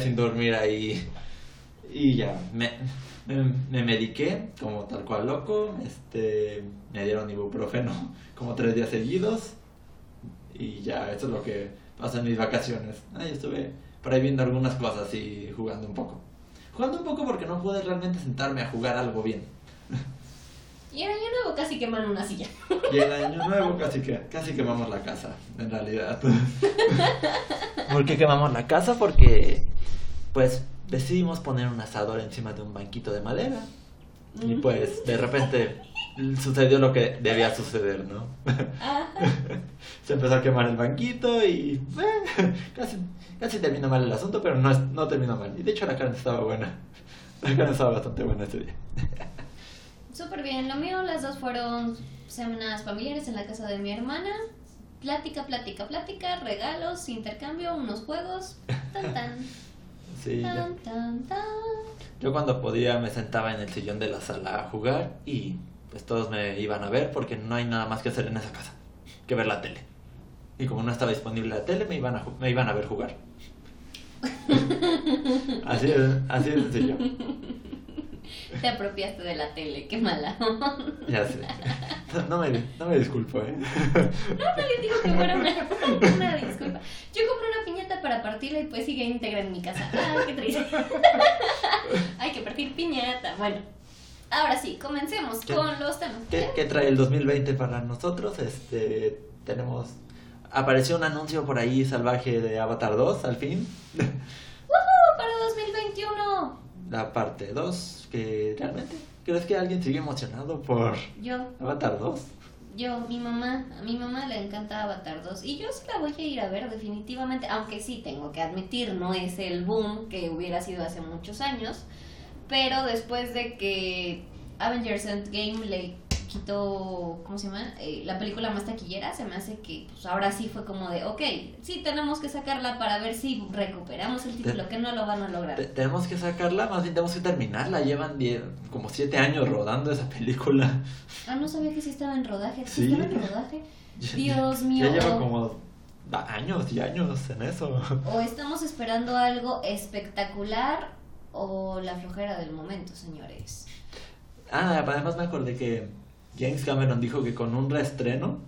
sin dormir ahí. Y ya, me, me, me mediqué como tal cual loco. Este, me dieron ibuprofeno como tres días seguidos. Y ya, eso es lo que pasa en mis vacaciones. Ahí estuve por ahí viendo algunas cosas y jugando un poco. Jugando un poco porque no pude realmente sentarme a jugar algo bien. Y en año nuevo casi queman una silla. Y el año nuevo casi que casi quemamos la casa, en realidad. ¿Por qué quemamos la casa? Porque pues decidimos poner un asador encima de un banquito de madera. Y pues de repente sucedió lo que debía suceder, ¿no? Ajá. Se empezó a quemar el banquito y eh, casi, casi terminó mal el asunto, pero no, no terminó mal. Y de hecho la carne estaba buena. La carne estaba bastante buena ese día. Súper bien. Lo mío, las dos fueron semanas familiares en la casa de mi hermana. Plática, plática, plática, regalos, intercambio, unos juegos. Tan, tan, Sí, ya. tan, tan, tan. Yo cuando podía me sentaba en el sillón de la sala a jugar y pues todos me iban a ver porque no hay nada más que hacer en esa casa que ver la tele. Y como no estaba disponible la tele, me iban a, me iban a ver jugar. Así es, así de sencillo. Te apropiaste de la tele, qué mala. Ya sé. No, no me, no me disculpo, ¿eh? Nadie dijo que fuera una, una disculpa. Yo compré una piñata para partirla y pues sigue íntegra en mi casa. Ay, qué triste. Hay que partir piñata. Bueno, ahora sí, comencemos ¿Qué? con los temas. ¿Qué, qué trae el 2020 para nosotros? Este, tenemos... Apareció un anuncio por ahí salvaje de Avatar 2, al fin. ¡Woohoo! Para 2021. La parte 2, que realmente... ¿Crees que alguien sigue emocionado por Yo, Avatar 2? Yo, mi mamá, a mi mamá le encanta Avatar 2 y yo sí la voy a ir a ver definitivamente, aunque sí tengo que admitir, no es el boom que hubiera sido hace muchos años, pero después de que Avengers Endgame le ¿cómo se llama? Eh, la película más taquillera, se me hace que pues ahora sí fue como de, ok, sí tenemos que sacarla para ver si recuperamos el título, que no lo van a lograr. Te- tenemos que sacarla, más bien tenemos que terminarla. Llevan die- como 7 años rodando esa película. Ah, no sabía que sí estaba en rodaje, ¿sí Sí. estaba en rodaje. Ya- Dios mío. Ya lleva como años y años en eso. O estamos esperando algo espectacular o la flojera del momento, señores. Ah, además me acordé que James Cameron dijo que con un reestreno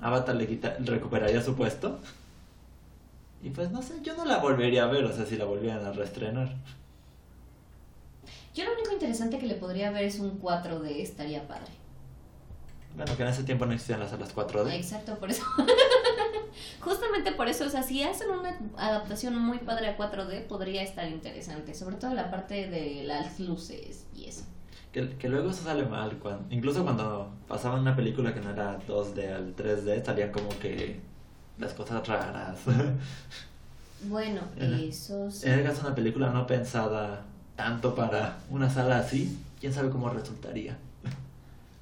Avatar le quita- recuperaría su puesto. Y pues no sé, yo no la volvería a ver, o sea, si la volvieran a reestrenar. Yo lo único interesante que le podría ver es un 4D, estaría padre. Bueno, que en ese tiempo no existían las salas 4D. Exacto, por eso. Justamente por eso, o sea, si hacen una adaptación muy padre a 4D, podría estar interesante. Sobre todo la parte de las luces y eso. Que, que luego eso sale mal. Cuando, incluso cuando pasaban una película que no era 2D al 3D, salían como que las cosas raras. Bueno, Ajá. eso sí. en el caso de una película no pensada tanto para una sala así, quién sabe cómo resultaría.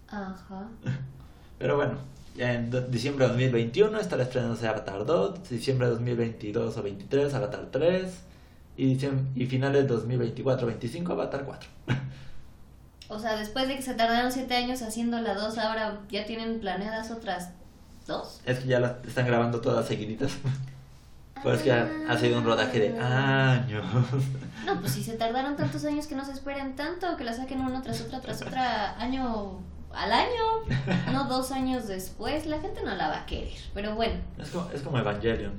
Ajá. Pero bueno, en diciembre de 2021 estará estrenándose Avatar 2, diciembre de 2022 o 23 Avatar 3 y, y finales de 2024-25 Avatar 4. O sea, después de que se tardaron 7 años haciendo la 2, ahora ya tienen planeadas otras dos. Es que ya las están grabando todas seguiditas. Pues que ha, ha sido un rodaje de años. No, pues si se tardaron tantos años que no se esperen tanto, que la saquen uno tras otra, tras otra, año al año, no dos años después, la gente no la va a querer. Pero bueno. Es como, es como Evangelion,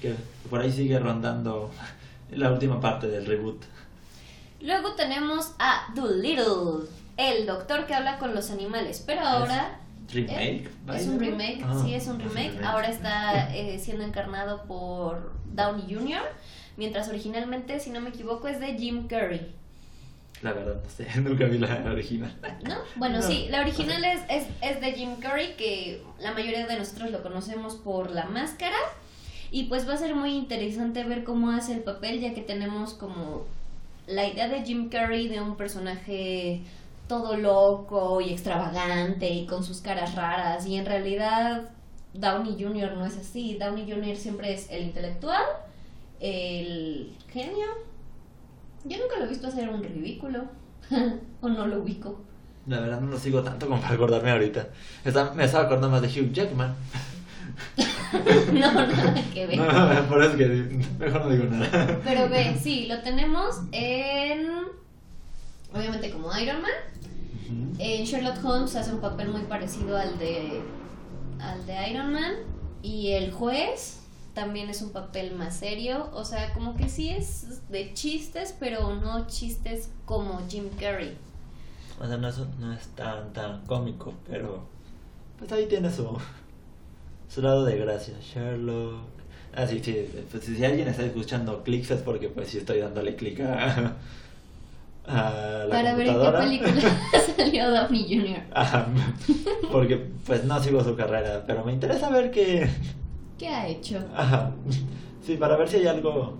que por ahí sigue rondando la última parte del reboot. Luego tenemos a Doolittle, el doctor que habla con los animales, pero ahora... ¿Remake? Eh, ¿vaya? Es un remake, Ah, sí, es un es remake. Ahora está eh, siendo encarnado por Downey Jr., mientras originalmente, si no me equivoco, es de Jim Carrey. La verdad, no sé, nunca vi la original. ¿No? Bueno, No. sí, la original es, es, es de Jim Carrey, que la mayoría de nosotros lo conocemos por la máscara. Y pues va a ser muy interesante ver cómo hace el papel, ya que tenemos como la idea de Jim Carrey de un personaje todo loco y extravagante y con sus caras raras. Y en realidad Downey Jr. no es así. Downey Jr. siempre es el intelectual, el genio. Yo nunca lo he visto hacer un ridículo. o no lo ubico. La verdad no lo sigo tanto como para acordarme ahorita. Me estaba acordando más de Hugh Jackman. no, nada que ver. No, por eso que mejor no digo nada. Pero ve, sí, lo tenemos en. Obviamente como Iron Man. En Sherlock Holmes hace un papel muy parecido al de. al de Iron Man. Y el juez también es un papel más serio. O sea, como que sí es de chistes, pero no chistes como Jim Carrey. O sea, no es, no es tan, tan cómico, pero pues ahí tiene su, su lado de gracia. Sherlock. Ah, sí, sí. Pues si alguien está escuchando clics es porque pues sí estoy dándole clic a, a la Para ver en qué computadora. película salió Downey Jr. Ajá, porque pues no sigo su carrera, pero me interesa ver que... ¿Qué ha hecho? Ajá. Sí, para ver si hay algo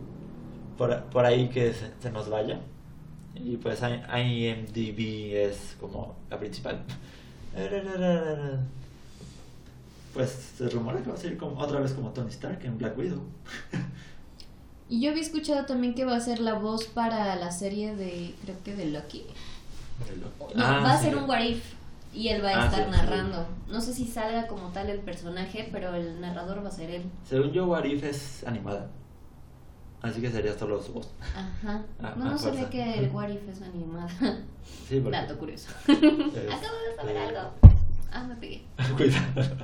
por, por ahí que se, se nos vaya. Y pues IMDB es como la principal. Pues se rumora que va a ser como, otra vez como Tony Stark en Black Widow. Y yo había escuchado también que va a ser la voz para la serie de, creo que de Loki. No, Ah, va a ser un what if y él va a Ah, estar sí, narrando. No sé si salga como tal el personaje, pero el narrador va a ser él. Según yo, What If es animada. Así que sería solo su voz. Ajá. Ah, no, ah, no sabía que el what if es animada. Sí, porque... Dato curioso. Acabo de saber algo. Ah, me pegué. Cuidado.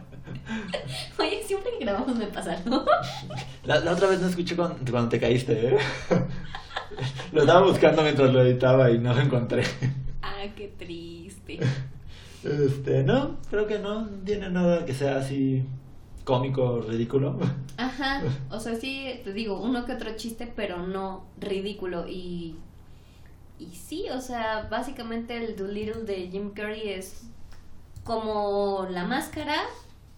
Oye, siempre que grabamos me pasa algo. La, la otra vez no escuché cuando, cuando te caíste, ¿eh? Lo estaba buscando mientras lo editaba y no lo encontré. ah, qué triste. Este, no, creo que no tiene nada que sea así cómico, ridículo. Ajá, o sea, sí, te digo, uno que otro chiste, pero no ridículo. Y, y sí, o sea, básicamente el Doolittle de Jim Carrey es como la máscara,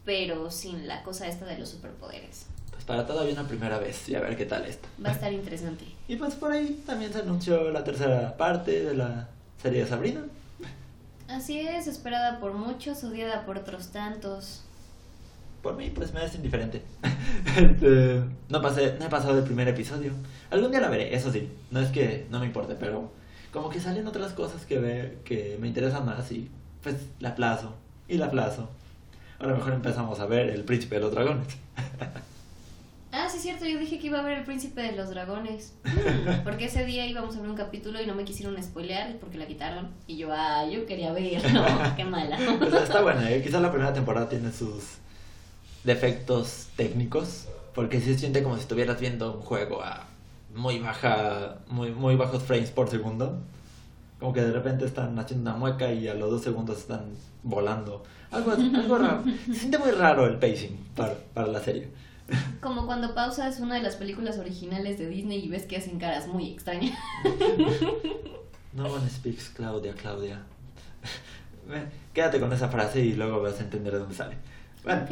pero sin la cosa esta de los superpoderes. Pues para todavía una primera vez y a ver qué tal está. Va a estar interesante. Y pues por ahí también se anunció la tercera parte de la serie de Sabrina. Así es, esperada por muchos, odiada por otros tantos. Por mí, pues me es indiferente. Este, no, pasé, no he pasado el primer episodio. Algún día la veré, eso sí. No es que no me importe, pero como que salen otras cosas que, ve, que me interesan más y pues la aplazo y la aplazo. Ahora mejor empezamos a ver El Príncipe de los Dragones. Ah, sí, es cierto, yo dije que iba a ver El Príncipe de los Dragones. Porque ese día íbamos a ver un capítulo y no me quisieron spoilear porque la quitaron. Y yo, ah, yo quería verlo. Qué mala. Está buena, ¿eh? Quizás la primera temporada tiene sus defectos técnicos, porque sí se siente como si estuvieras viendo un juego a muy baja, muy, muy bajos frames por segundo. Como que de repente están haciendo una mueca y a los dos segundos están volando. Algo, algo raro. Se siente muy raro el pacing para, para la serie. Como cuando pausas una de las películas originales de Disney y ves que hacen caras muy extrañas. No one speaks Claudia, Claudia. Quédate con esa frase y luego vas a entender de dónde sale. Bueno, Ok.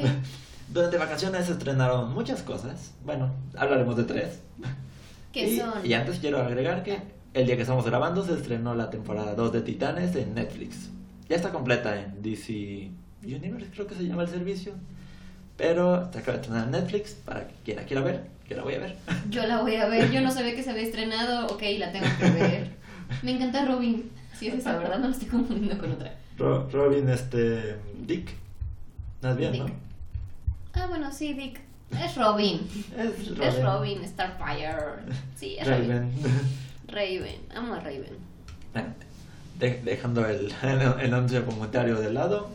durante vacaciones se estrenaron muchas cosas. Bueno, hablaremos de tres. Que y, son. y antes quiero agregar que el día que estamos grabando se estrenó la temporada 2 de Titanes en Netflix. Ya está completa en DC Universe, creo que se llama el servicio. Pero se acaba de estrenar en Netflix para quien la quiera ver, que la voy a ver. Yo la voy a ver. Yo no sabía que se había estrenado. Ok, la tengo que ver. Me encanta Robin. Sí, es esa, ¿verdad? No la estoy confundiendo con otra. Ro- Robin, este. Dick. Más bien, ¿no? Dick. Ah, bueno, sí, Dick. Es Robin. Es Robin. Es Robin, Starfire. Sí, es Robin. Raven. Amo a Raven. De- dejando el, el, anuncio comentario de lado,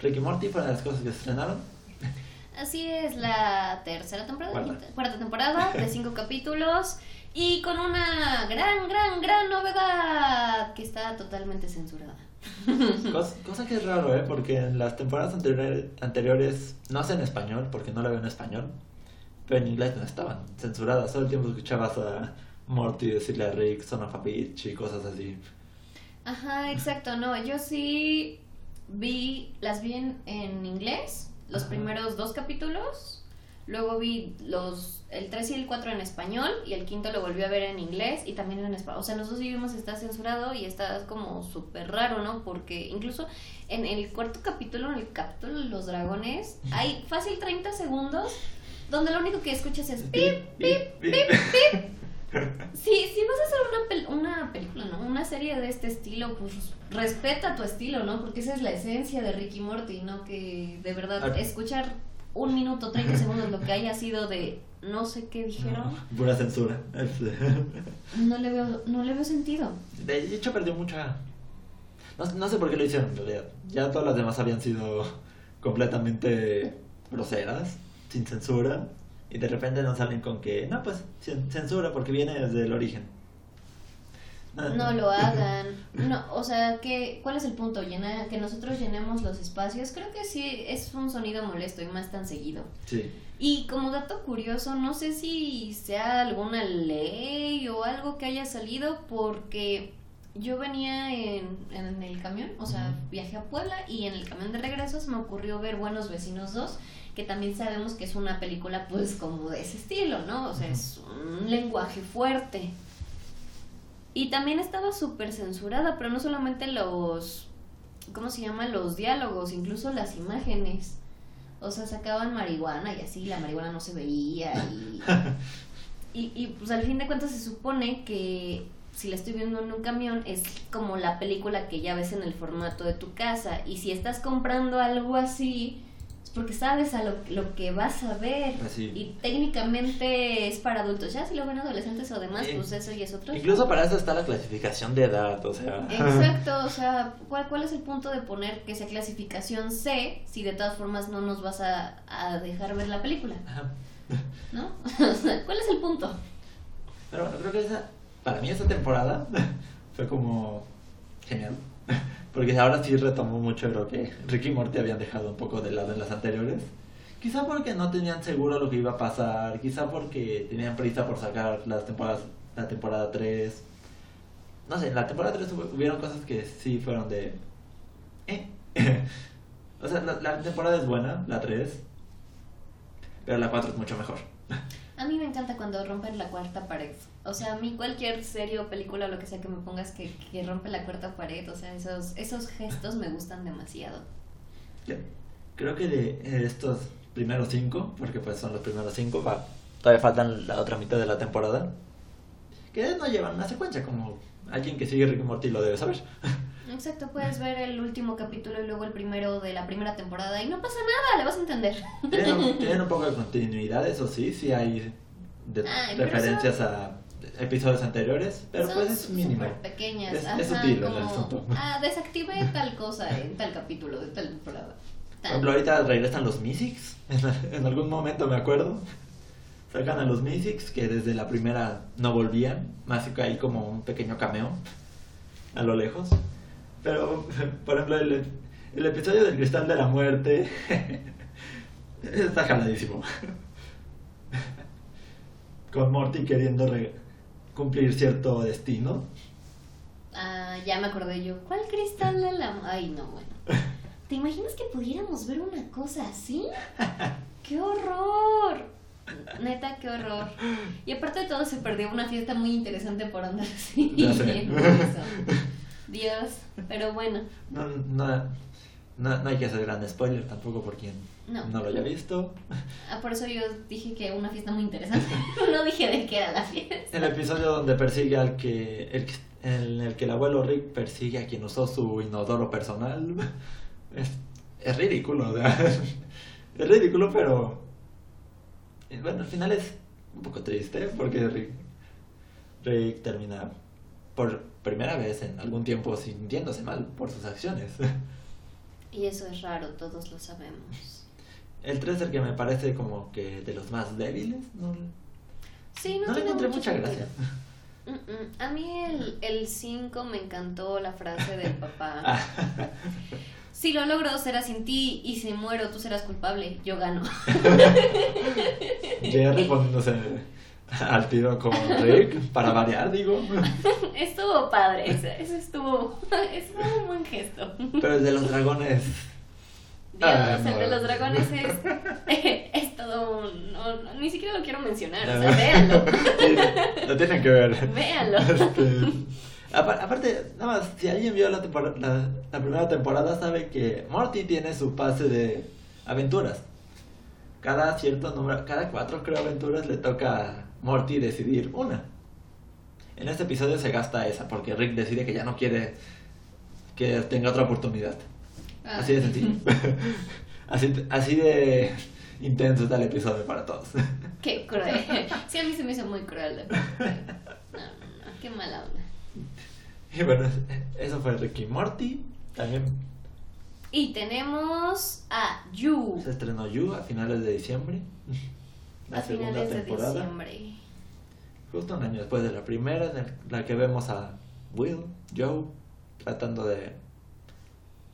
Ricky Morty de las cosas que se estrenaron. Así es la tercera temporada, Cuarta. quinta- cuarta temporada de cinco capítulos y con una gran, gran, gran novedad que está totalmente censurada. Cosa, cosa que es raro, ¿eh? Porque en las temporadas anteriores, anteriores no sé en español, porque no la veo en español, pero en inglés no estaban censuradas. Todo el tiempo escuchabas a Morty decirle a Rick, son of a bitch y cosas así. Ajá, exacto, no, yo sí vi, las vi en, en inglés, los Ajá. primeros dos capítulos, luego vi los, el 3 y el 4 en español y el quinto lo volví a ver en inglés y también en español, o sea, los dos idiomas está censurado y está como súper raro, ¿no? Porque incluso en el cuarto capítulo, en el capítulo de los dragones, hay fácil 30 segundos donde lo único que escuchas es pip, pip, pip, pip. pip. Sí, si vas a hacer una, pel- una película, ¿no? Una serie de este estilo, pues respeta tu estilo, ¿no? Porque esa es la esencia de Ricky Morty, ¿no? Que de verdad Ah. escuchar un minuto, 30 segundos lo que haya sido de no sé qué dijeron, Pura censura. no le veo, no le veo sentido. De hecho, perdió mucha. No, no sé por qué lo hicieron en realidad. Ya todas las demás habían sido completamente groseras, sin censura. Y de repente nos salen con que, no, pues cen- censura porque viene desde el origen. No lo hagan. No, o sea, ¿qué, ¿cuál es el punto? Llena, que nosotros llenemos los espacios. Creo que sí es un sonido molesto y más tan seguido. Sí. Y como dato curioso, no sé si sea alguna ley o algo que haya salido porque yo venía en, en el camión, o sea, viajé a Puebla y en el camión de regreso se me ocurrió ver Buenos Vecinos 2, que también sabemos que es una película pues como de ese estilo, ¿no? O sea, es un lenguaje fuerte. Y también estaba súper censurada, pero no solamente los, ¿cómo se llama? Los diálogos, incluso las imágenes. O sea, sacaban marihuana y así, la marihuana no se veía y... Y, y, pues al fin de cuentas se supone que si la estoy viendo en un camión es como la película que ya ves en el formato de tu casa. Y si estás comprando algo así, porque sabes a lo, lo que vas a ver. Así. Y técnicamente es para adultos. Ya si lo ven adolescentes o demás, pues eso ya es otro. Incluso para eso está la clasificación de edad, o sea. Exacto, o sea, ¿cuál, ¿cuál es el punto de poner que sea clasificación C si de todas formas no nos vas a, a dejar ver la película? Ajá. ¿No? ¿cuál es el punto? Pero bueno, creo que esa, para mí esta temporada fue como genial. Porque ahora sí retomó mucho lo que Ricky y Morty habían dejado un poco de lado en las anteriores. Quizá porque no tenían seguro lo que iba a pasar, quizá porque tenían prisa por sacar las temporadas, la temporada 3. No sé, en la temporada 3 hubo- hubieron cosas que sí fueron de... ¿Eh? o sea, la, la temporada es buena, la 3, pero la 4 es mucho mejor. A mí me encanta cuando rompen la cuarta pared. O sea, a mí cualquier serie o película o lo que sea que me pongas que, que rompe la cuarta pared, o sea, esos, esos gestos me gustan demasiado. Creo que de estos primeros cinco, porque pues son los primeros cinco, todavía faltan la otra mitad de la temporada, que no llevan una secuencia, como alguien que sigue Rick y Morty lo debe saber. Exacto, puedes ver el último capítulo y luego el primero de la primera temporada y no pasa nada, le vas a entender. tienen, un, tienen un poco de continuidad, eso sí, sí hay de- Ay, referencias a episodios anteriores, pero Son pues es mínimo. pequeñas. Es- ajá, es sutil el como, asunto. Ah, desactivé tal cosa en tal capítulo de tal temporada. Por ejemplo, ahorita regresan los Mysics, en, algún momento me acuerdo. Sacan a los Mysics que desde la primera no volvían, más que hay como un pequeño cameo a lo lejos. Pero, por ejemplo, el, el episodio del Cristal de la Muerte está jaladísimo. Con Morty queriendo re- cumplir cierto destino. Ah, ya me acordé yo. ¿Cuál cristal de la... Ay, no, bueno. ¿Te imaginas que pudiéramos ver una cosa así? ¡Qué horror! Neta, qué horror. Y aparte de todo, se perdió una fiesta muy interesante por andar así. Ya sé. Dios, pero bueno. No, no, no, no hay que hacer gran spoiler tampoco por quien No. no lo haya visto. Ah, por eso yo dije que una fiesta muy interesante. No dije de qué era la fiesta. El episodio donde persigue al que. El, en el que el abuelo Rick persigue a quien usó su inodoro personal. Es, es ridículo, o sea, Es rindiculo, pero. eh, Bueno, al final es un poco triste porque Rick, Rick termina por primera vez en algún tiempo sintiéndose mal por sus acciones. Y eso es raro, todos lo sabemos. El 3 es el que me parece como que de los más débiles. No, Sí, no, no le encontré mucha sentido. gracia. Mm, mm. A mí el, el 5 me encantó la frase del papá. Si lo logro será sin ti y si muero tú serás culpable, yo gano. Jerry poniéndose al tiro con Rick para variar, digo. estuvo padre, ese estuvo, estuvo un buen gesto. Pero el de los dragones. Dios, Ah, el no. de los dragones es, es todo un... no, ni siquiera lo quiero mencionar, o sea, véanlo. Sí, lo tienen que ver. Véanlo. Este, apa- aparte, nada más, si alguien vio la, la, la primera temporada, sabe que Morty tiene su pase de aventuras. cada cierto número, cada cuatro creo aventuras le toca Morty decidir una. En este episodio se gasta esa porque Rick decide que ya no quiere que tenga otra oportunidad. Ah. Así de sencillo. así, así de intenso está el episodio para todos. Qué cruel. Sí, a mí se me hizo muy cruel. de verdad. No, no, no, qué mala onda. Y bueno, eso fue Rick y Morty. También Y tenemos a Yu se estrenó You a finales de diciembre. La a segunda finales de diciembre. Justo un año después de la primera, en el- la que vemos a Will, Joe, tratando de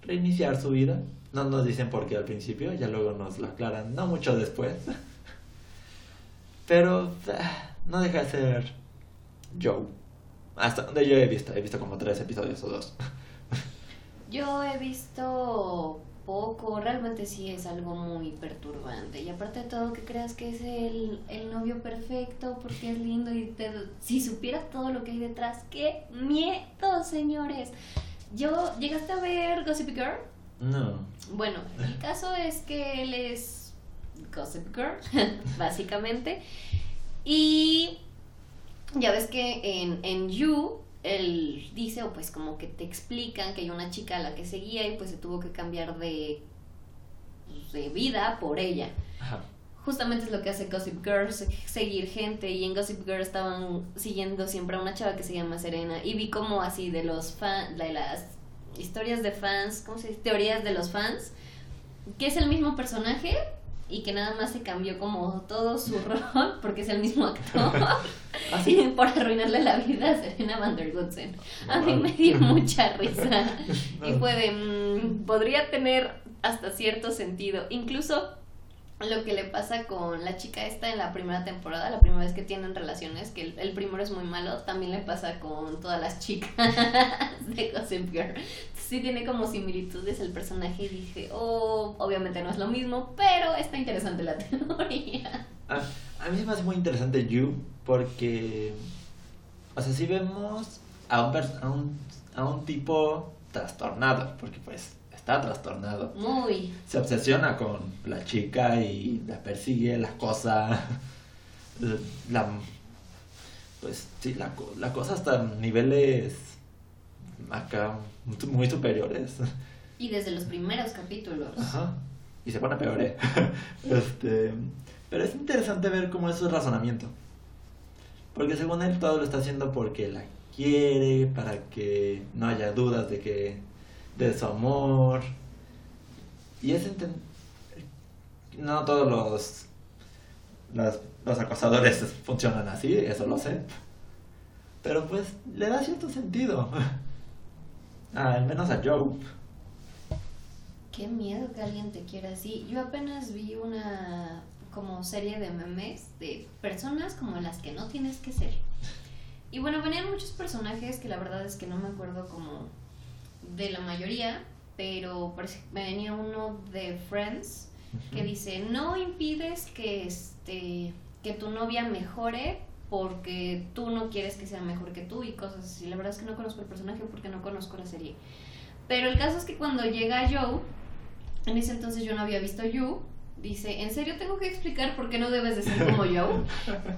reiniciar su vida. No nos dicen por qué al principio, ya luego nos lo aclaran, no mucho después. Pero ah, no deja de ser Joe. Hasta donde yo he visto, he visto como tres episodios o dos. Yo he visto poco, realmente sí es algo muy perturbante. Y aparte de todo, que creas que es el, el novio perfecto porque es lindo y te, si supieras todo lo que hay detrás, qué miedo, señores. Yo, ¿llegaste a ver Gossip Girl? No. Bueno, el caso es que él es Gossip Girl, básicamente. Y ya ves que en, en You, él dice, o pues como que te explican que hay una chica a la que seguía y pues se tuvo que cambiar de, de vida por ella. Ajá. Justamente es lo que hace Gossip Girl, se- seguir gente. Y en Gossip Girl estaban siguiendo siempre a una chava que se llama Serena. Y vi como así de los fans, de las historias de fans, ¿cómo se dice? Teorías de los fans. Que es el mismo personaje y que nada más se cambió como todo su rol porque es el mismo actor. ¿Ah, sí? por arruinarle la vida a Serena Van der Woodsen. A mí me dio mucha risa. Y fue de, mm, podría tener hasta cierto sentido. Incluso lo que le pasa con la chica esta en la primera temporada, la primera vez que tienen relaciones, que el, el primero es muy malo, también le pasa con todas las chicas de Gossip Girl. Sí tiene como similitudes el personaje y dije, oh, obviamente no es lo mismo, pero está interesante la teoría. A, a mí se me hace muy interesante You porque, o sea, si vemos a un, a un, a un tipo trastornado, porque pues está trastornado. Muy. Se obsesiona con la chica y la persigue, la cosa, la, pues sí, la, la cosa hasta niveles acá muy superiores. Y desde los primeros capítulos. Ajá. Y se pone peor, ¿eh? este, pero es interesante ver cómo es su razonamiento. Porque según él todo lo está haciendo porque la quiere, para que no haya dudas de que de su amor. Y es no todos los, los acosadores funcionan así, eso lo sé. Pero pues le da cierto sentido. Ah, al menos a Joe. Qué miedo que alguien te quiera así. Yo apenas vi una como serie de memes de personas como las que no tienes que ser. Y bueno, venían muchos personajes que la verdad es que no me acuerdo como de la mayoría, pero me venía uno de Friends que dice, "No impides que este que tu novia mejore porque tú no quieres que sea mejor que tú y cosas así. La verdad es que no conozco el personaje porque no conozco la serie. Pero el caso es que cuando llega Joe, en ese entonces yo no había visto You, dice, ¿en serio tengo que explicar por qué no debes de ser como Joe?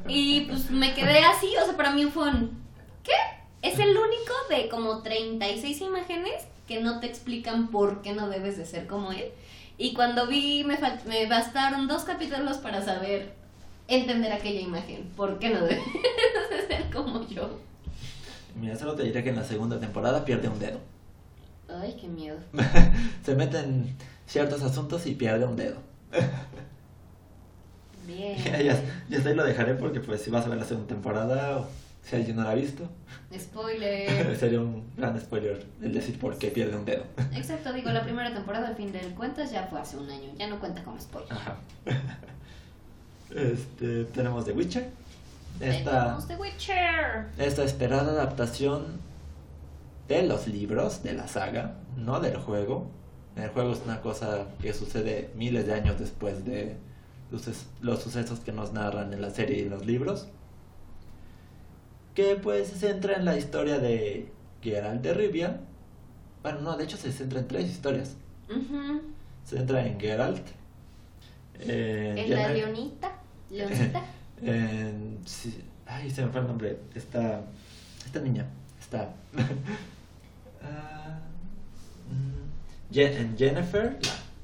Y pues me quedé así, o sea, para mí fue un, ¿qué? Es el único de como 36 imágenes que no te explican por qué no debes de ser como él. Y cuando vi, me, me bastaron dos capítulos para saber entender aquella imagen. ¿Por qué no debes de ser como yo? Mira, solo te diré que en la segunda temporada pierde un dedo. Ay, qué miedo. Se mete en ciertos asuntos y pierde un dedo. Bien. ya, ya ahí lo dejaré porque pues si vas a ver la segunda temporada, o si alguien no la ha visto, Spoiler. sería un gran spoiler el decir por qué pierde un dedo. Exacto, digo, la primera temporada, al fin del cuentas, ya fue hace un año. Ya no cuenta como spoiler. Ajá. Este, tenemos The Witcher. Esta, Tenemos The Witcher. esta esperada adaptación de los libros de la saga, no del juego. El juego es una cosa que sucede miles de años después de los, sucesos que nos narran en la serie y en los libros. Que pues se centra en la historia de Geralt de Rivia. Bueno, no, de hecho se centra en tres historias. Se centra en Geralt, Eh, En la leonita. Leoncita. en- sí, ay, se me fue el nombre. Esta, esta niña. Está. En Jennifer.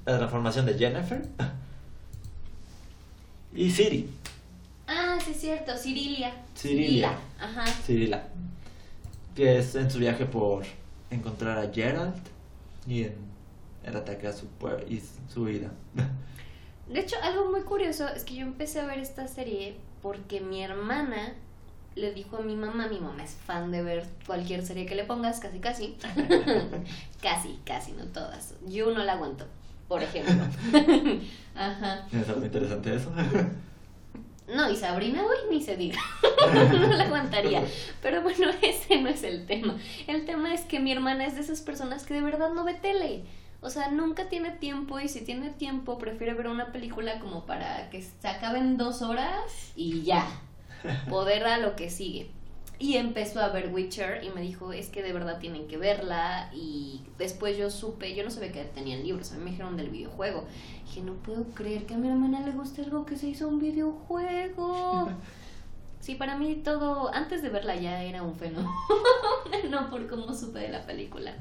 La, la transformación de Jennifer. Y Siri. Ah, sí es cierto, Cirilia. Cirilia. Ajá. Cirila. Que es en su viaje por encontrar a Gerald y en el ataque a su pueblo y su vida. De hecho, algo muy curioso es que yo empecé a ver esta serie porque mi hermana le dijo a mi mamá, mi mamá es fan de ver cualquier serie que le pongas, casi casi. casi, casi, no todas. Yo no la aguanto, por ejemplo. Ajá. ¿Es algo interesante eso? No, y Sabrina, uy, ni se diga. no la aguantaría. Pero bueno, ese no es el tema. El tema es que mi hermana es de esas personas que de verdad no ve tele. O sea, nunca tiene tiempo y si tiene tiempo prefiere ver una película como para que se acaben dos horas y ya. Poder a lo que sigue. Y empezó a ver Witcher y me dijo, es que de verdad tienen que verla. Y después yo supe, yo no sabía que tenían libros, a mí me dijeron del videojuego. Dije, no puedo creer que a mi hermana le guste algo que se hizo un videojuego. Sí, para mí todo, antes de verla ya era un fenómeno, no por cómo supe de la película,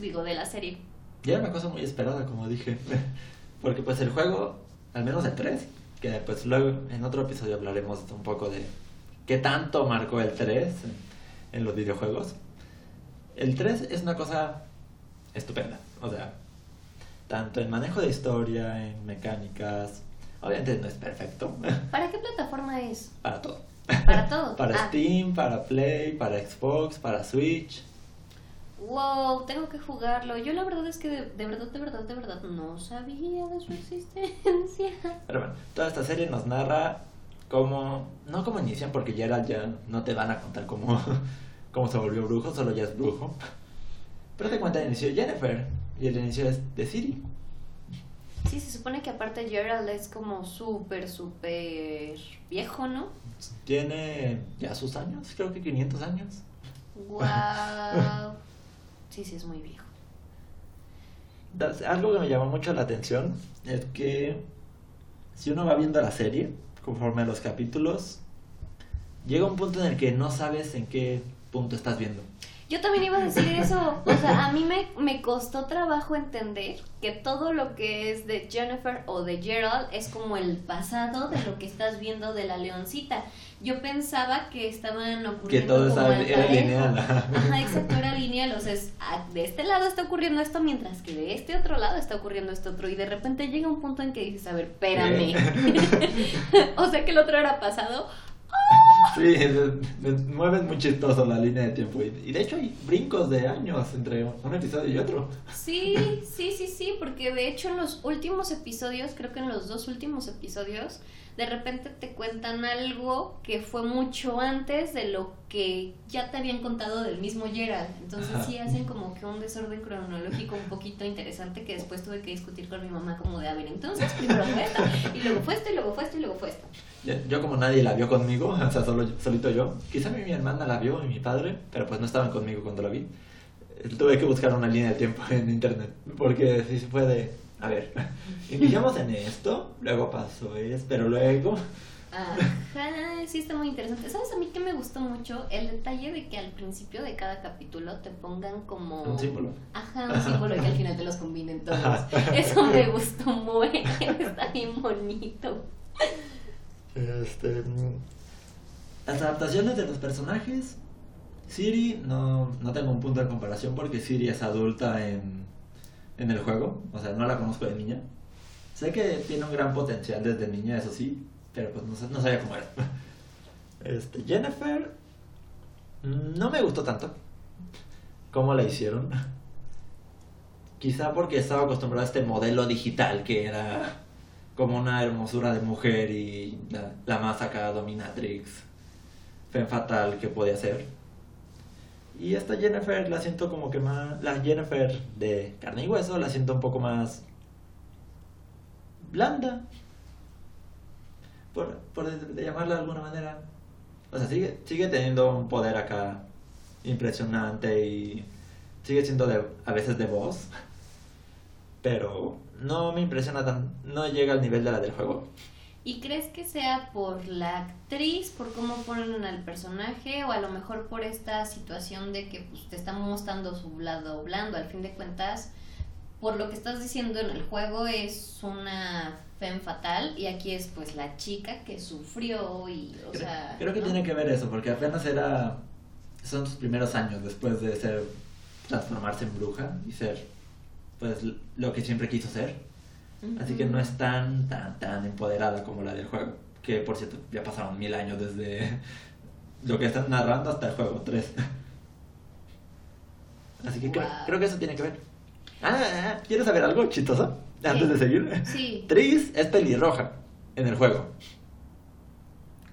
digo, de la serie. Y era una cosa muy esperada, como dije. Porque pues el juego, al menos el 3, que pues luego en otro episodio hablaremos un poco de qué tanto marcó el 3 en, en los videojuegos. El 3 es una cosa estupenda. O sea, tanto en manejo de historia, en mecánicas. Obviamente no es perfecto. ¿Para qué plataforma es? para todo. Para todo. Para Ah, Steam, para Play, para Xbox, para Switch. Wow, tengo que jugarlo. Yo la verdad es que de, de verdad, de verdad, de verdad no sabía de su existencia. Pero bueno, toda esta serie nos narra cómo, no cómo inician, porque Gerald ya no te van a contar cómo, cómo se volvió brujo, solo ya es brujo. Pero te cuenta el inicio de Jennifer, y el inicio es de Siri. Sí, se supone que aparte Gerald es como súper, súper viejo, ¿no? Tiene ya sus años, creo que 500 años. Wow. Sí, sí, es muy viejo. Algo que me llamó mucho la atención es que si uno va viendo la serie, conforme a los capítulos, llega un punto en el que no sabes en qué punto estás viendo. Yo también iba a decir eso. O sea, a mí me, me costó trabajo entender que todo lo que es de Jennifer o de Gerald es como el pasado de lo que estás viendo de la leoncita. Yo pensaba que estaban Que ocurriendo todo como estaba, era lineal. Ajá, exacto, era lineal. O sea, es, ah, de este lado está ocurriendo esto, mientras que de este otro lado está ocurriendo esto otro. Y de repente llega un punto en que dices, a ver, espérame. o sea que el otro era pasado. Sí, mueves muy chistoso la línea de tiempo. Y de hecho hay brincos de años entre un episodio y otro. Sí, sí, sí, sí, porque de hecho en los últimos episodios, creo que en los dos últimos episodios, de repente te cuentan algo que fue mucho antes de lo que ya te habían contado del mismo Gerald. Entonces Ajá. sí hacen como que un desorden cronológico un poquito interesante que después tuve que discutir con mi mamá como de, a ver, entonces primero fue esto, y luego fue esto, y luego fue esto, y luego fue esto. Yo, yo como nadie la vio conmigo, o sea, solo, solito yo. Quizá mi, mi hermana la vio y mi padre, pero pues no estaban conmigo cuando la vi. Tuve que buscar una línea de tiempo en internet, porque sí se fue de, a ver, iniciamos en esto, luego pasó esto, pero luego... Ajá, sí está muy interesante. ¿Sabes a mí que me gustó mucho? El detalle de que al principio de cada capítulo te pongan como... Un símbolo. Ajá, un símbolo y que al final te los combinen todos. Ajá. Eso me gustó muy, está bien bonito. Este, mm, las adaptaciones de los personajes. Siri, no, no tengo un punto de comparación porque Siri es adulta en, en el juego. O sea, no la conozco de niña. Sé que tiene un gran potencial desde niña, eso sí, pero pues no, no sabía cómo era. Este, Jennifer, no me gustó tanto cómo la hicieron. Quizá porque estaba acostumbrado a este modelo digital que era como una hermosura de mujer y la, la más acá dominatrix, femme fatal que podía ser. Y esta Jennifer la siento como que más. La Jennifer de carne y hueso la siento un poco más. blanda. Por, por de- de llamarla de alguna manera. O sea, sigue, sigue teniendo un poder acá impresionante y sigue siendo de, a veces de voz. Pero no me impresiona tan, no llega al nivel de la del juego. ¿Y crees que sea por la actriz, por cómo ponen al personaje, o a lo mejor por esta situación de que pues, te están mostrando su lado blando? Al fin de cuentas, por lo que estás diciendo en el juego es una femme fatal y aquí es pues la chica que sufrió y, o Creo, sea... creo que ¿no? tiene que ver eso, porque apenas era, son sus primeros años después de ser, transformarse en bruja y ser, pues, lo que siempre quiso ser. Así que no es tan, tan, tan empoderada como la del juego. Que por cierto, ya pasaron mil años desde lo que están narrando hasta el juego 3. Así que creo, Wow. creo que eso tiene que ver. Ah, ah, ¿quieres saber algo chistoso? Antes de seguir. Sí. Tris es pelirroja en el juego.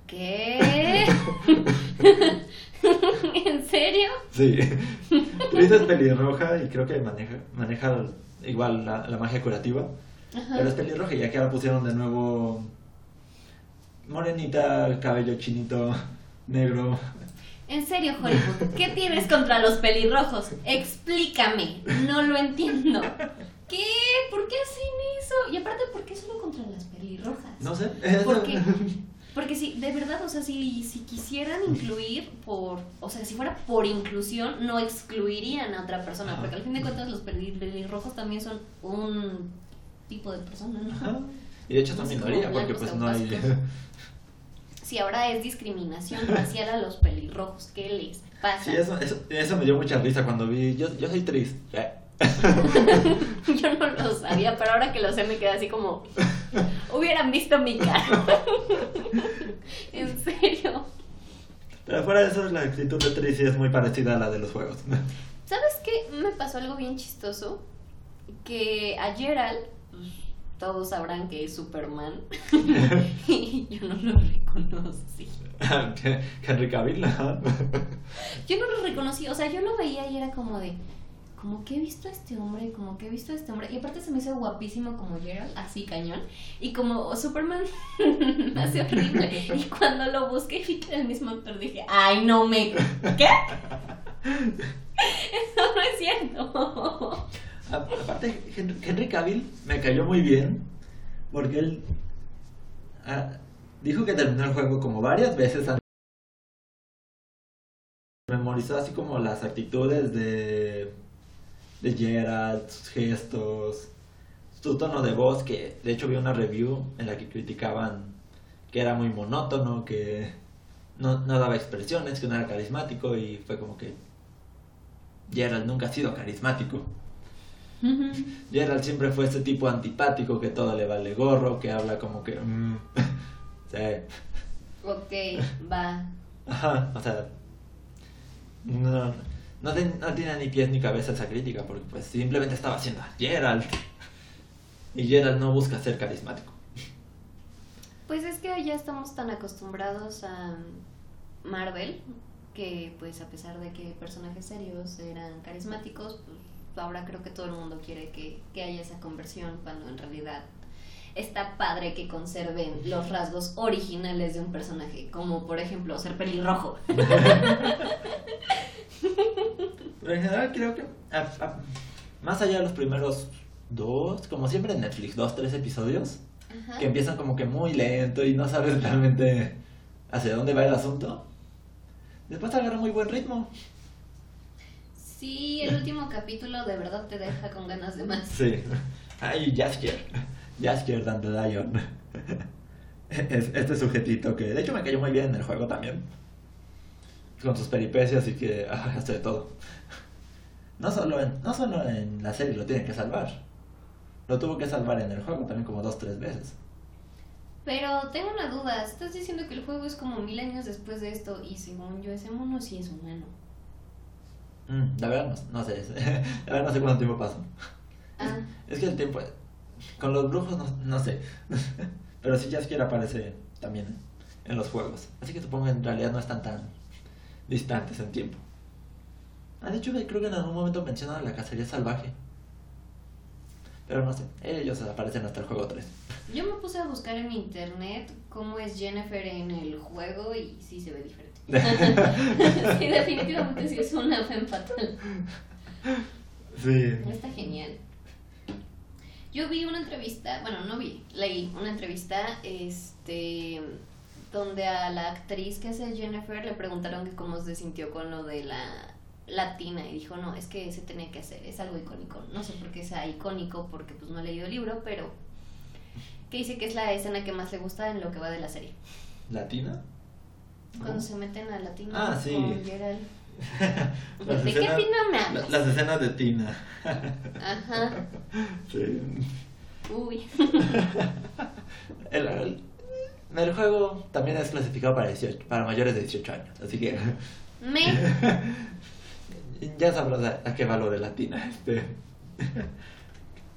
¿Qué? ¿En serio? Sí. Tris es pelirroja y creo que maneja, maneja igual la, la magia curativa. Ajá. Pero es pelirroja y ya que ahora pusieron de nuevo morenita, cabello chinito, negro. En serio, Hollywood, ¿qué tienes contra los pelirrojos? Explícame, no lo entiendo. ¿Qué? ¿Por qué hacen eso? Y aparte, ¿por qué solo contra las pelirrojas? No sé. ¿Por qué? Porque si, de verdad, o sea, si, si quisieran incluir por, o sea, si fuera por inclusión, no excluirían a otra persona, porque al fin de cuentas los peli- pelirrojos también son un tipo de persona, ¿no? Ajá. Y de hecho sé, minoría como porque pues no hay... Si ahora es discriminación racial a los pelirrojos, ¿qué les pasa? Sí, eso, eso, eso me dio mucha risa cuando vi... Yo, yo soy Tris. ¿Qué? Yo no lo sabía, pero ahora que lo sé me quedé así como. Hubieran visto mi cara. en serio. Pero fuera de eso, la actitud de Tris sí es muy parecida a la de los juegos. ¿Sabes qué? Me pasó algo bien chistoso. Que a Gerald, todos sabrán que es Superman. y yo no lo reconocí. Henry Cavill. ajá. Yo no lo reconocí, o sea, yo lo veía y era como de. Como que he visto a este hombre, como que he visto a este hombre. Y aparte se me hizo guapísimo como Gerald, así cañón. Y como Superman me hace horrible. Y cuando lo busqué y vi que era el mismo actor, dije, ay, no me. ¿Qué? Eso no es cierto. Aparte, Henry, Henry Cavill me cayó muy bien porque él ah, dijo que terminó el juego como varias veces. antes. Memorizó así como las actitudes de, de Gerald, sus gestos, su tono de voz, que de hecho vi una review en la que criticaban que era muy monótono, que no, no daba expresiones, que no era carismático y fue como que Gerald nunca ha sido carismático. Gerald siempre fue ese tipo antipático que todo le vale gorro, que habla como que... mm, sí. ok, va. Ajá, o sea... No, no, ten- no tiene ni pies ni cabeza esa crítica, porque pues simplemente estaba haciendo a Gerald. Y Gerald no busca ser carismático. Pues es que ya estamos tan acostumbrados a Marvel que pues a pesar de que personajes serios eran carismáticos, pues ahora creo que todo el mundo quiere que, que haya esa conversión cuando en realidad está padre que conserven los rasgos originales de un personaje, como por ejemplo ser pelirrojo. Pero en general creo que... a- a- más allá de los primeros dos, como siempre en Netflix, dos, tres episodios, Ajá. que empiezan como que muy lento y no sabes realmente hacia dónde va el asunto. Después agarra muy buen ritmo. Sí, el último capítulo de verdad te deja con ganas de más. Sí. Ay, Jaskier. Jaskier and the Lion. Es este sujetito que de hecho me cayó muy bien en el juego también. Con sus peripecias y que ah, hace de todo. No solo, en, no solo en la serie lo tiene que salvar. Lo tuvo que salvar en el juego también como dos, tres veces. Pero tengo una duda, estás diciendo que el juego es como mil años después de esto y según yo ese mono sí es humano. Mm, la verdad no, no sé. La verdad no sé cuánto tiempo pasó. Ah, Es que el tiempo... Con los brujos no, no sé. Pero sí Jaskier aparece también en los juegos. Así que supongo que en realidad no están tan distantes en tiempo. Ah, de hecho creo que en algún momento mencionan la cacería salvaje. Pero no sé, ellos aparecen hasta el juego 3. yo me puse a buscar en internet cómo es Jennifer en el juego y sí se ve diferente. sí, definitivamente sí es una femme fatal. Sí. Está genial. Yo vi una entrevista, bueno, no vi, leí una entrevista, este, donde a la actriz que hace Jennifer le preguntaron que cómo se sintió con lo de la latina y dijo, no, es que se tenía que hacer, es algo icónico. No sé por qué sea icónico, porque pues no he leído el libro, pero que dice que es la escena que más le gusta en lo que va de la serie. ¿Latina? Cuando se meten a latina Ah, sí. con Geralt. Las ¿De qué escenas- Tina me hablas? Las escenas de Tina. Ajá. Sí. Uy. El, el- el juego también es clasificado para, 18, para mayores de 18 años, así que Me. ya sabrás a, a qué va lo de Latina. Este.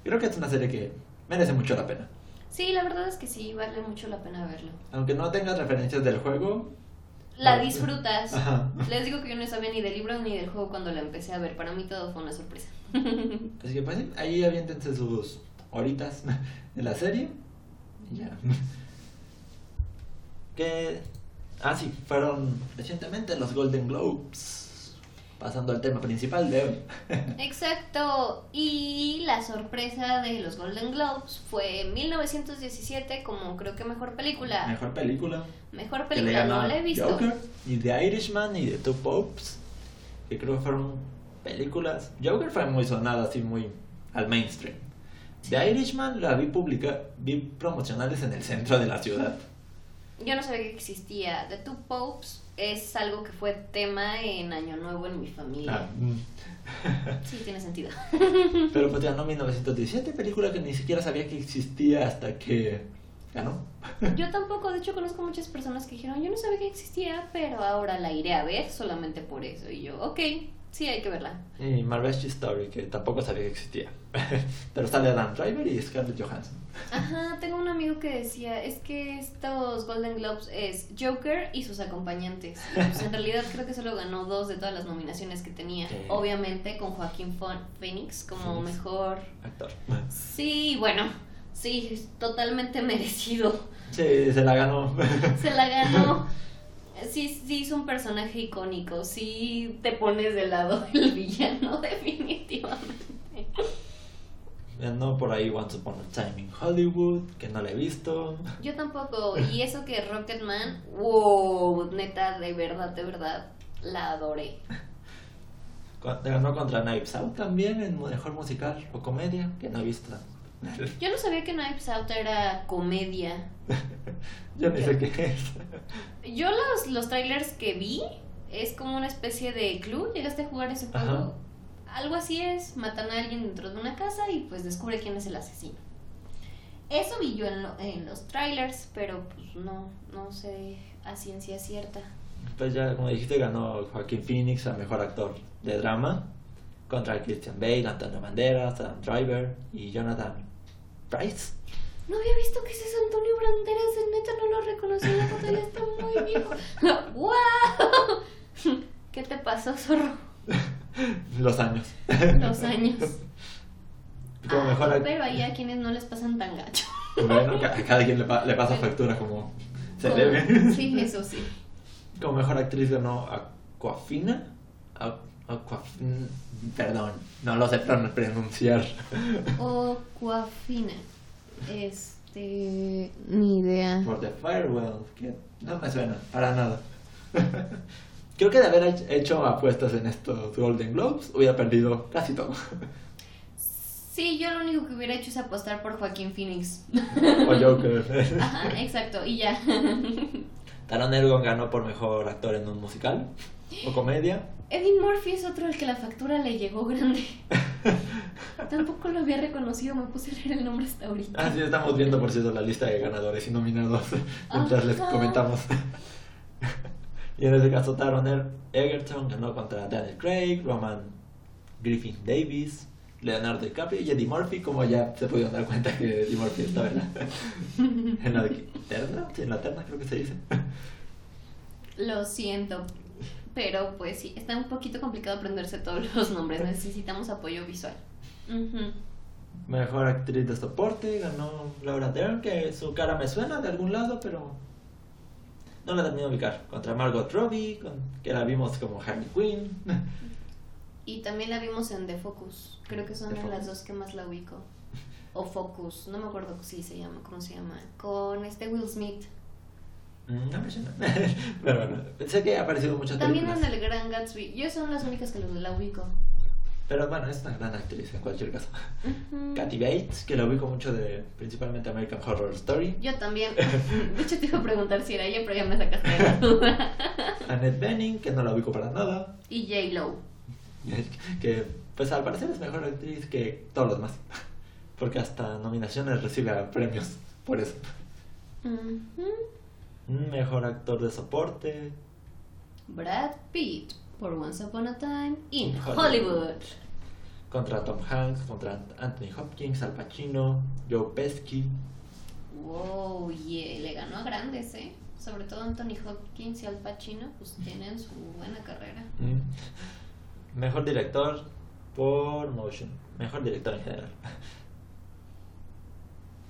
Creo que es una serie que merece mucho la pena. Sí, la verdad es que sí, vale mucho la pena verlo. Aunque no tengas referencias del juego, La disfrutas. Ajá. Les digo que yo no sabía ni del libro ni del juego cuando la empecé a ver. Para mí todo fue una sorpresa. así que pues ahí aviéntense sus horitas de la serie. Y ya. Que. Ah, sí, fueron recientemente los Golden Globes. Pasando al tema principal de hoy. Exacto. Y la sorpresa de los Golden Globes fue en 1917 como creo que mejor película. Mejor película. Mejor que le película, no la he visto. Joker, y The Irishman y The Two Popes. Que creo que fueron películas. Joker fue muy sonada, así muy al mainstream. The Irishman la vi publicar, vi promocionales en el centro de la ciudad. Yo no sabía que existía. The Two Popes es algo que fue tema en Año Nuevo en mi familia. Ah, mm. Sí, tiene sentido. Pero pues ganó 1917, película que ni siquiera sabía que existía hasta que ganó. Yo tampoco, de hecho conozco muchas personas que dijeron, yo no sabía que existía, pero ahora la iré a ver solamente por eso. Y yo, ok, sí, hay que verla. Y Marvel's Story, que tampoco sabía que existía. Pero sale Adam Driver y Scarlett Johansson. Ajá, tengo un amigo que decía, es que estos Golden Globes es Joker y sus acompañantes. Pues, en realidad creo que solo ganó dos de todas las nominaciones que tenía. Sí. Obviamente con Joaquín Phoenix como Phoenix. mejor. Actor. Sí, bueno, sí, totalmente merecido. Sí, se la ganó. Se la ganó. Sí, sí, es un personaje icónico. Sí, te pones del lado del villano, definitivamente. Ganó por ahí Once Upon a Time in Hollywood, que no la he visto. Yo tampoco. Y eso que Rocketman, wow, neta, de verdad, de verdad, la adoré. Ganó contra Knives Out también en mejor musical o comedia, que no he visto. Yo no sabía que Knives Out era comedia. Yo ni sé qué es. Yo los, los trailers que vi es como una especie de club. ¿Llegaste a jugar ese juego? Ajá. Algo así es, matan a alguien dentro de una casa y pues descubre quién es el asesino. Eso vi yo en, lo- en los trailers, pero pues no, no sé a ciencia cierta. Pues ya, como dijiste, ganó Joaquín Phoenix a mejor actor de drama contra Christian Bale, Antonio Banderas, Adam Driver y Jonathan Price. No había visto que ese es Antonio Banderas, de neta no lo reconocí en la foto, él está muy viejo. ¡Wow! ¿Qué te pasó, zorro? Los años. Los años. Como Ah, mejor pero ahí a quienes no les pasan tan gacho. Bueno, a cada quien le, pa- le pasa factura como se Como- debe. Sí, eso sí. Como mejor actriz ganó Aquafina. Aqu- Aquafin- Perdón, no lo sé pron- pronunciar. O Coafina. Este. Ni idea. Por The Firewall, que no me suena para nada. Creo que de haber hech- hecho apuestas en estos Golden Globes hubiera perdido casi todo. Sí, yo lo único que hubiera hecho es apostar por Joaquín Phoenix. o Joker. Ajá, exacto, y ya. Taron Egerton ganó por mejor actor en un musical o comedia. Eddie Murphy es otro al que la factura le llegó grande. Tampoco lo había reconocido, me puse a leer el nombre hasta ahorita. Ah, sí, estamos viendo por cierto la lista de ganadores y nominados mientras les comentamos. y en ese caso, Taron Er- Egerton ganó contra Daniel Craig, Roman Griffin Davis, Leonardo DiCaprio y Eddie Murphy, como ya se pudieron dar cuenta que Eddie Murphy estaba en la, en la terna, sí, en la terna creo que se dice. Lo siento, pero pues sí, está un poquito complicado aprenderse todos los nombres, necesitamos apoyo visual. Mejor actriz de soporte ganó Laura Dern, que su cara me suena de algún lado, pero no la terminé de ubicar. Contra Margot Robbie, con- que la vimos como Harley Quinn. Y también la vimos en The Focus, creo que son de las dos que más la ubico. o Focus, no me acuerdo si se llama, cómo se llama, con este Will Smith. Mm, No me. Pero bueno, sé que ha aparecido muchas También películas. en el Gran Gatsby. Yo son las únicas que la ubico. Pero bueno, es una gran actriz en cualquier caso. Ujú. Kathy Bates, que la ubico mucho de principalmente American Horror Story. Yo también. De hecho, te iba a preguntar si era ella, pero ya me sacaste de la duda. Annette Bening, que no la ubico para nada. Y J-Lo. Que pues al parecer es mejor actriz que todos los demás. Porque hasta nominaciones recibe premios por eso. Ujú. Un Mejor actor de soporte. Brad Pitt, por Once Upon a Time in Hollywood. Hollywood. Contra Tom Hanks, contra Anthony Hopkins, Al Pacino, Joe Pesci. Wow, yeah, le ganó a grandes, ¿eh? Sobre todo Anthony Hopkins y Al Pacino, pues tienen su buena carrera. Mm. Mejor director por Motion. Mejor director en general.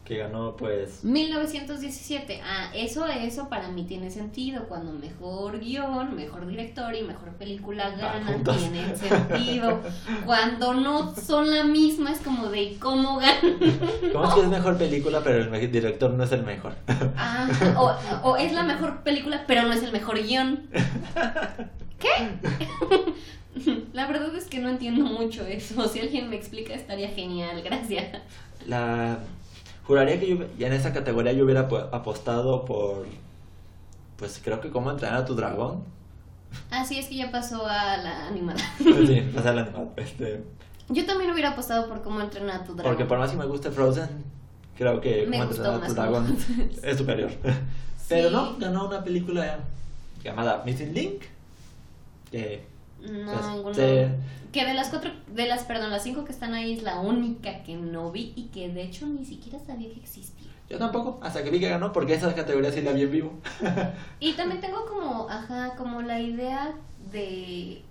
Que ganó pues 1917. Ah, eso, eso para mí tiene sentido. Cuando mejor guion, mejor director y mejor película ganan, juntos. tienen sentido. Cuando no son la misma, es como de cómo ganan. ¿Cómo es que es mejor película pero el me- director no es el mejor? Ah, o, o es la mejor película, pero no es el mejor guion. ¿Qué? La verdad es que no entiendo mucho eso. Si alguien me explica, estaría genial. Gracias. La juraría que yo ya en esa categoría yo hubiera apostado por pues creo que cómo entrenar a tu dragón. Ah, sí, es que ya pasó a la animada. sí, pasar la animada, este, Yo también hubiera apostado por cómo entrenar a tu dragón. porque por más que me guste Frozen, creo que Me cómo entrenar a tu dragón es superior. Pero Sí. no, ganó una película llamada Missing Link que No, Pues, ninguno. te- Que de las cuatro, de las, perdón, las cinco que están ahí es la única que no vi y que de hecho ni siquiera sabía que existía. yo tampoco, hasta que vi que ganó, porque esa categoría sí la vi en vivo. Y también tengo como, ajá, como la idea de...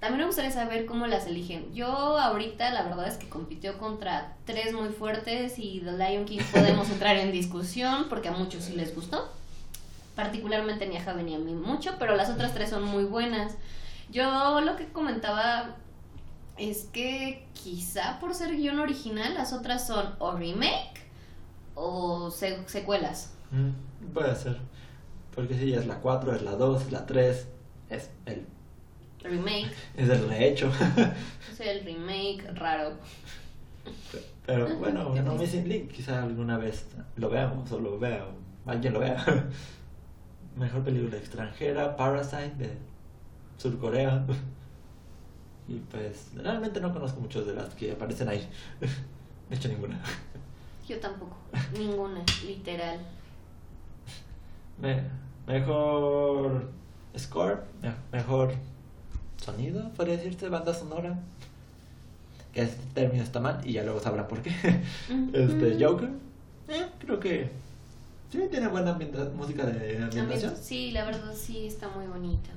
También me gustaría saber cómo las eligen. Yo ahorita la verdad es que compitió contra tres muy fuertes y The Lion King podemos entrar en discusión porque a muchos sí les gustó. Particularmente ni a Javi ni a mí mucho, pero las otras tres son muy buenas. Yo lo que comentaba es que quizá por ser guion original las otras son o remake o se- secuelas. Mm, puede ser. Porque sí, es la 4, es la 2, es la 3, es el, Remake. es el rehecho. Es el remake raro. Pero bueno, triste. Missing Link, quizá alguna vez lo veamos o lo vea alguien lo vea. Mejor película extranjera, Parasite de Surcorea. Y pues realmente no conozco muchos de las que aparecen ahí. De hecho ninguna. Yo tampoco. Ninguna, literal. Me- mejor score, me- mejor sonido, podría decirse, banda sonora. Que este término está mal y ya luego sabrá por qué. Este. Joker, eh, creo que sí tiene buena música de ambientación. Sí, la verdad sí está muy bonita.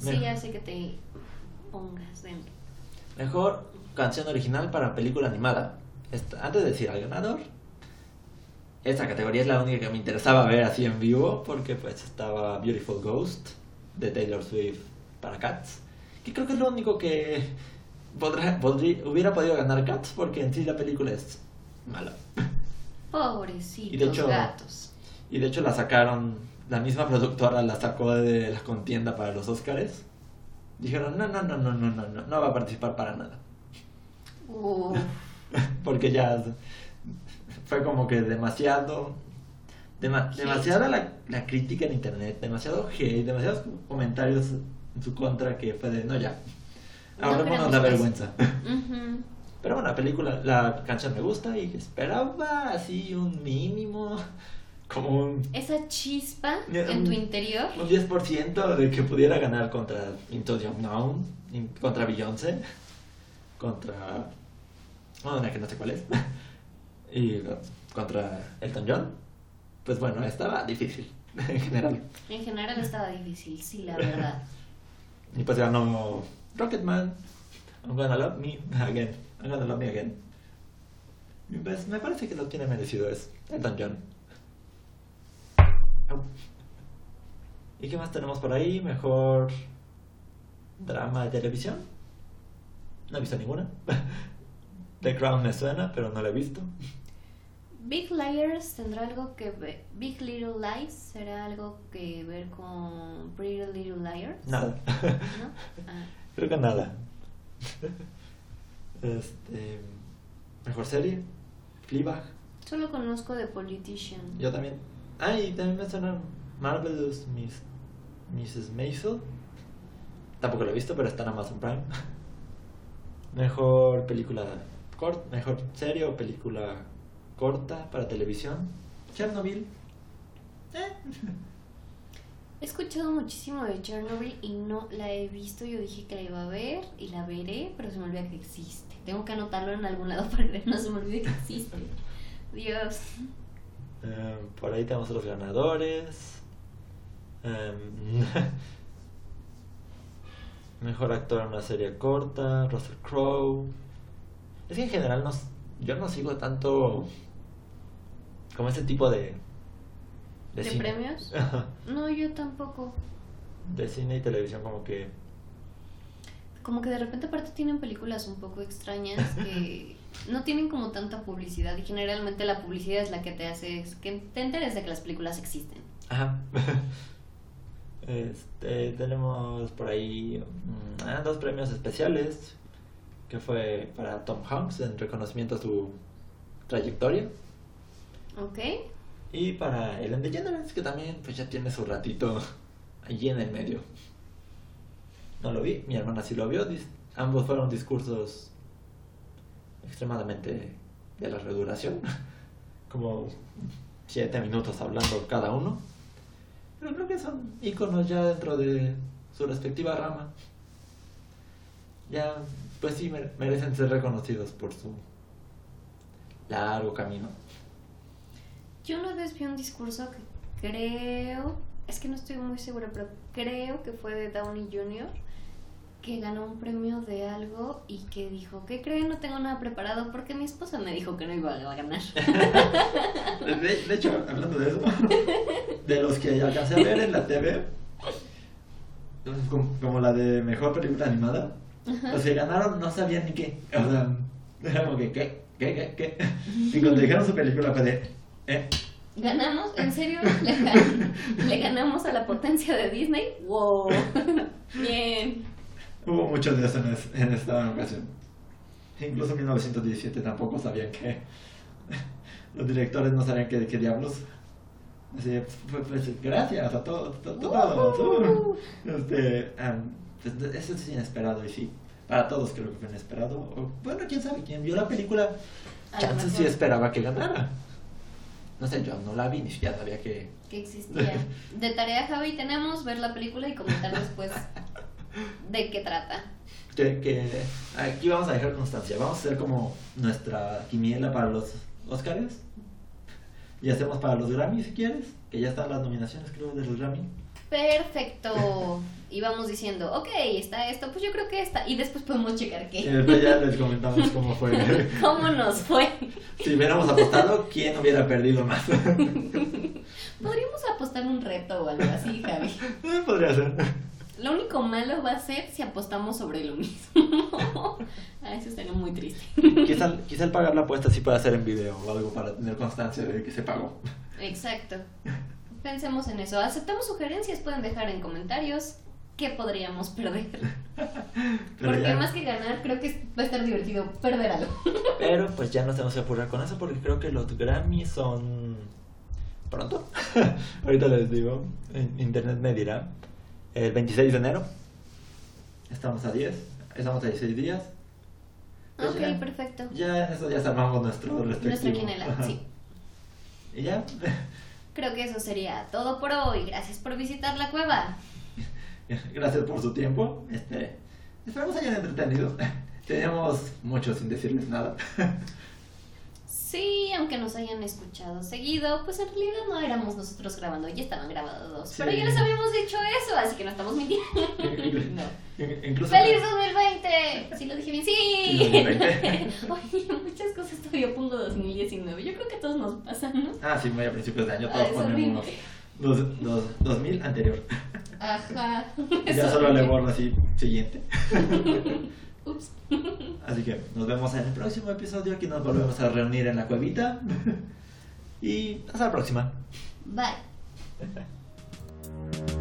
Sí, Mejor- hace que te pongas dentro. Mejor canción original para película animada. Esta- antes de decir al ganador, esta categoría es la única que me interesaba ver así en vivo porque pues estaba Beautiful Ghost de Taylor Swift para Cats, que creo que es lo único que podrá, podría- hubiera podido ganar Cats porque en sí la película es mala. Pobrecitos Y de hecho- gatos. Y de hecho la sacaron, la misma productora la sacó de la contienda para los Oscars. Dijeron, no, no, no, no, no, no, no, no va a participar para nada. Uf. porque ya fue como que demasiado dema- demasiada la, la crítica en internet demasiado hate demasiados comentarios en su contra que fue de no ya No ahorrémonos queremos la eso". vergüenza Ujú. pero bueno la película la canción me gusta y esperaba así un mínimo como un, Esa chispa Ya, en tu interior. un 10% de que pudiera ganar contra Into the Unknown contra Beyoncé contra una que no sé cuál es y contra Elton John pues bueno estaba difícil en general En general estaba difícil, sí, la verdad. y pues ganó Rocketman I'm gonna love me again I'm gonna love me again pues me parece que lo tiene merecido es Elton John. ¿Y qué más tenemos por ahí? Mejor drama de televisión. No he visto ninguna. The Crown me suena, pero no la he visto. Big Liars tendrá algo que ver. Big Little Lies será algo que ver con Pretty Little Liars. Nada. ¿No? Ah. Creo que nada. Este. Mejor serie. Fleabag. Solo conozco The Politician. Yo también. Ah, y también me suena Marvelous Miss, Mrs. Maisel. Tampoco lo he visto, pero está en Amazon Prime. Mejor película corta, mejor serie o película corta para televisión. Chernobyl. Eh. He escuchado muchísimo de Chernobyl y no la he visto. Yo dije que la iba a ver y la veré, pero se me olvida que existe. Tengo que anotarlo en algún lado para que no se me olvide que existe. Dios. Eh, por ahí tenemos los ganadores. Em, mejor actor en una serie corta, Russell Crowe. Es que en general no, yo no sigo tanto como ese tipo de... ¿De cine. premios? No, yo tampoco. de cine y televisión como que... Como que de repente aparte tienen películas un poco extrañas que no tienen como tanta publicidad y generalmente la publicidad es la que te hace que te enteres de que las películas existen. Ajá. Este, tenemos por ahí mm, ah, dos premios especiales que fue para Tom Hanks en reconocimiento a su trayectoria ¿Ok? y para Ellen DeGeneres que también pues ya tiene su ratito allí en el medio. No lo vi, mi hermana sí lo vio, ambos fueron discursos extremadamente de larga duración, como siete minutos hablando cada uno. Pero creo que son íconos ya dentro de su respectiva rama. Ya, pues sí, mere- merecen ser reconocidos por su largo camino. Yo una vez vi un discurso que creo, es que no estoy muy segura, pero creo que fue de Downey Jr., que ganó un premio de algo y que dijo, ¿qué creen? No tengo nada preparado porque mi esposa me dijo que no iba a ganar. De, de hecho, hablando de eso, de los que alcancé a ver en la TV, como, como la de mejor película animada, los que ganaron no sabían ni qué. O sea, era como que, ¿qué? ¿Qué? ¿Qué? ¿Qué? Y cuando dijeron su película fue de, ¿eh? ¿Ganamos? ¿En serio? ¿Le, gan- le ganamos a la potencia de Disney? ¡Wow! Bien. Hubo mucho de eso en, es- en esta ocasión. Incluso en 1917 tampoco sabían que. Los directores no sabían que, qué diablos. Así, pues, pues, gracias a todos. a todos. Este, pues, eso es inesperado y sí. Para todos creo que fue inesperado. O, bueno, quién sabe, quién vio la película. Chance sí esperaba que ganara. No sé, yo no la vi, ni siquiera sabía que. Que existía. De tarea, Javi, tenemos ver la película y comentar después de qué trata. que, que aquí vamos a dejar constancia. Vamos a hacer como nuestra quiniela para los Oscars. Y hacemos para los Grammy si quieres. Que ya están las nominaciones, creo, de los Grammy. Perfecto. Y vamos diciendo, ok, está esto, pues yo creo que esta. Y después podemos checar Y qué. después ya les comentamos cómo fue. ¿Cómo nos fue? si hubiéramos apostado, ¿quién hubiera perdido más? Podríamos apostar un reto o algo así, Javi. Eh, Podría ser. Lo único malo va a ser si apostamos sobre lo mismo. ah, eso estaría muy triste. Quizá, quizá el pagar la apuesta sí pueda hacer en video o algo para tener constancia de que se pagó. Exacto. Pensemos en eso. Aceptamos sugerencias, pueden dejar en comentarios qué podríamos perder. Porque ya- más que ganar, creo que va a estar divertido perder algo. Pero pues ya no se nos va a apurrar con eso porque creo que los Grammy son pronto. Ahorita les digo, internet me dirá. El 26 de enero. Estamos a 10. Estamos a 16 días. Pues ok, ya, perfecto. Ya en eso ya armamos nuestro respectivo. Nuestra quinela, sí. Y ya. Creo que eso sería todo por hoy. Gracias por visitar la cueva. Gracias por su tiempo. Este, esperamos hayan entretenido. Teníamos mucho sin decirles nada. Sí, aunque nos hayan escuchado seguido, pues en realidad no éramos nosotros grabando, ya estaban grabados. Sí. Pero ya les habíamos dicho eso, así que no estamos mintiendo. no. Incluso. ¡Feliz 2020! Sí, lo dije bien, sí. Sí, 2020. Oye, muchas cosas todavía pongo 2019. Yo creo que a todos nos pasa, ¿no? Ah, sí, muy a principios de año Ah, todos ponemos horrible. dos, dos, 2000 anterior. Ajá. Ya solo le borro así, siguiente. Así que nos vemos en el próximo episodio. Aquí nos volvemos a reunir en la cuevita. y hasta la próxima. Bye.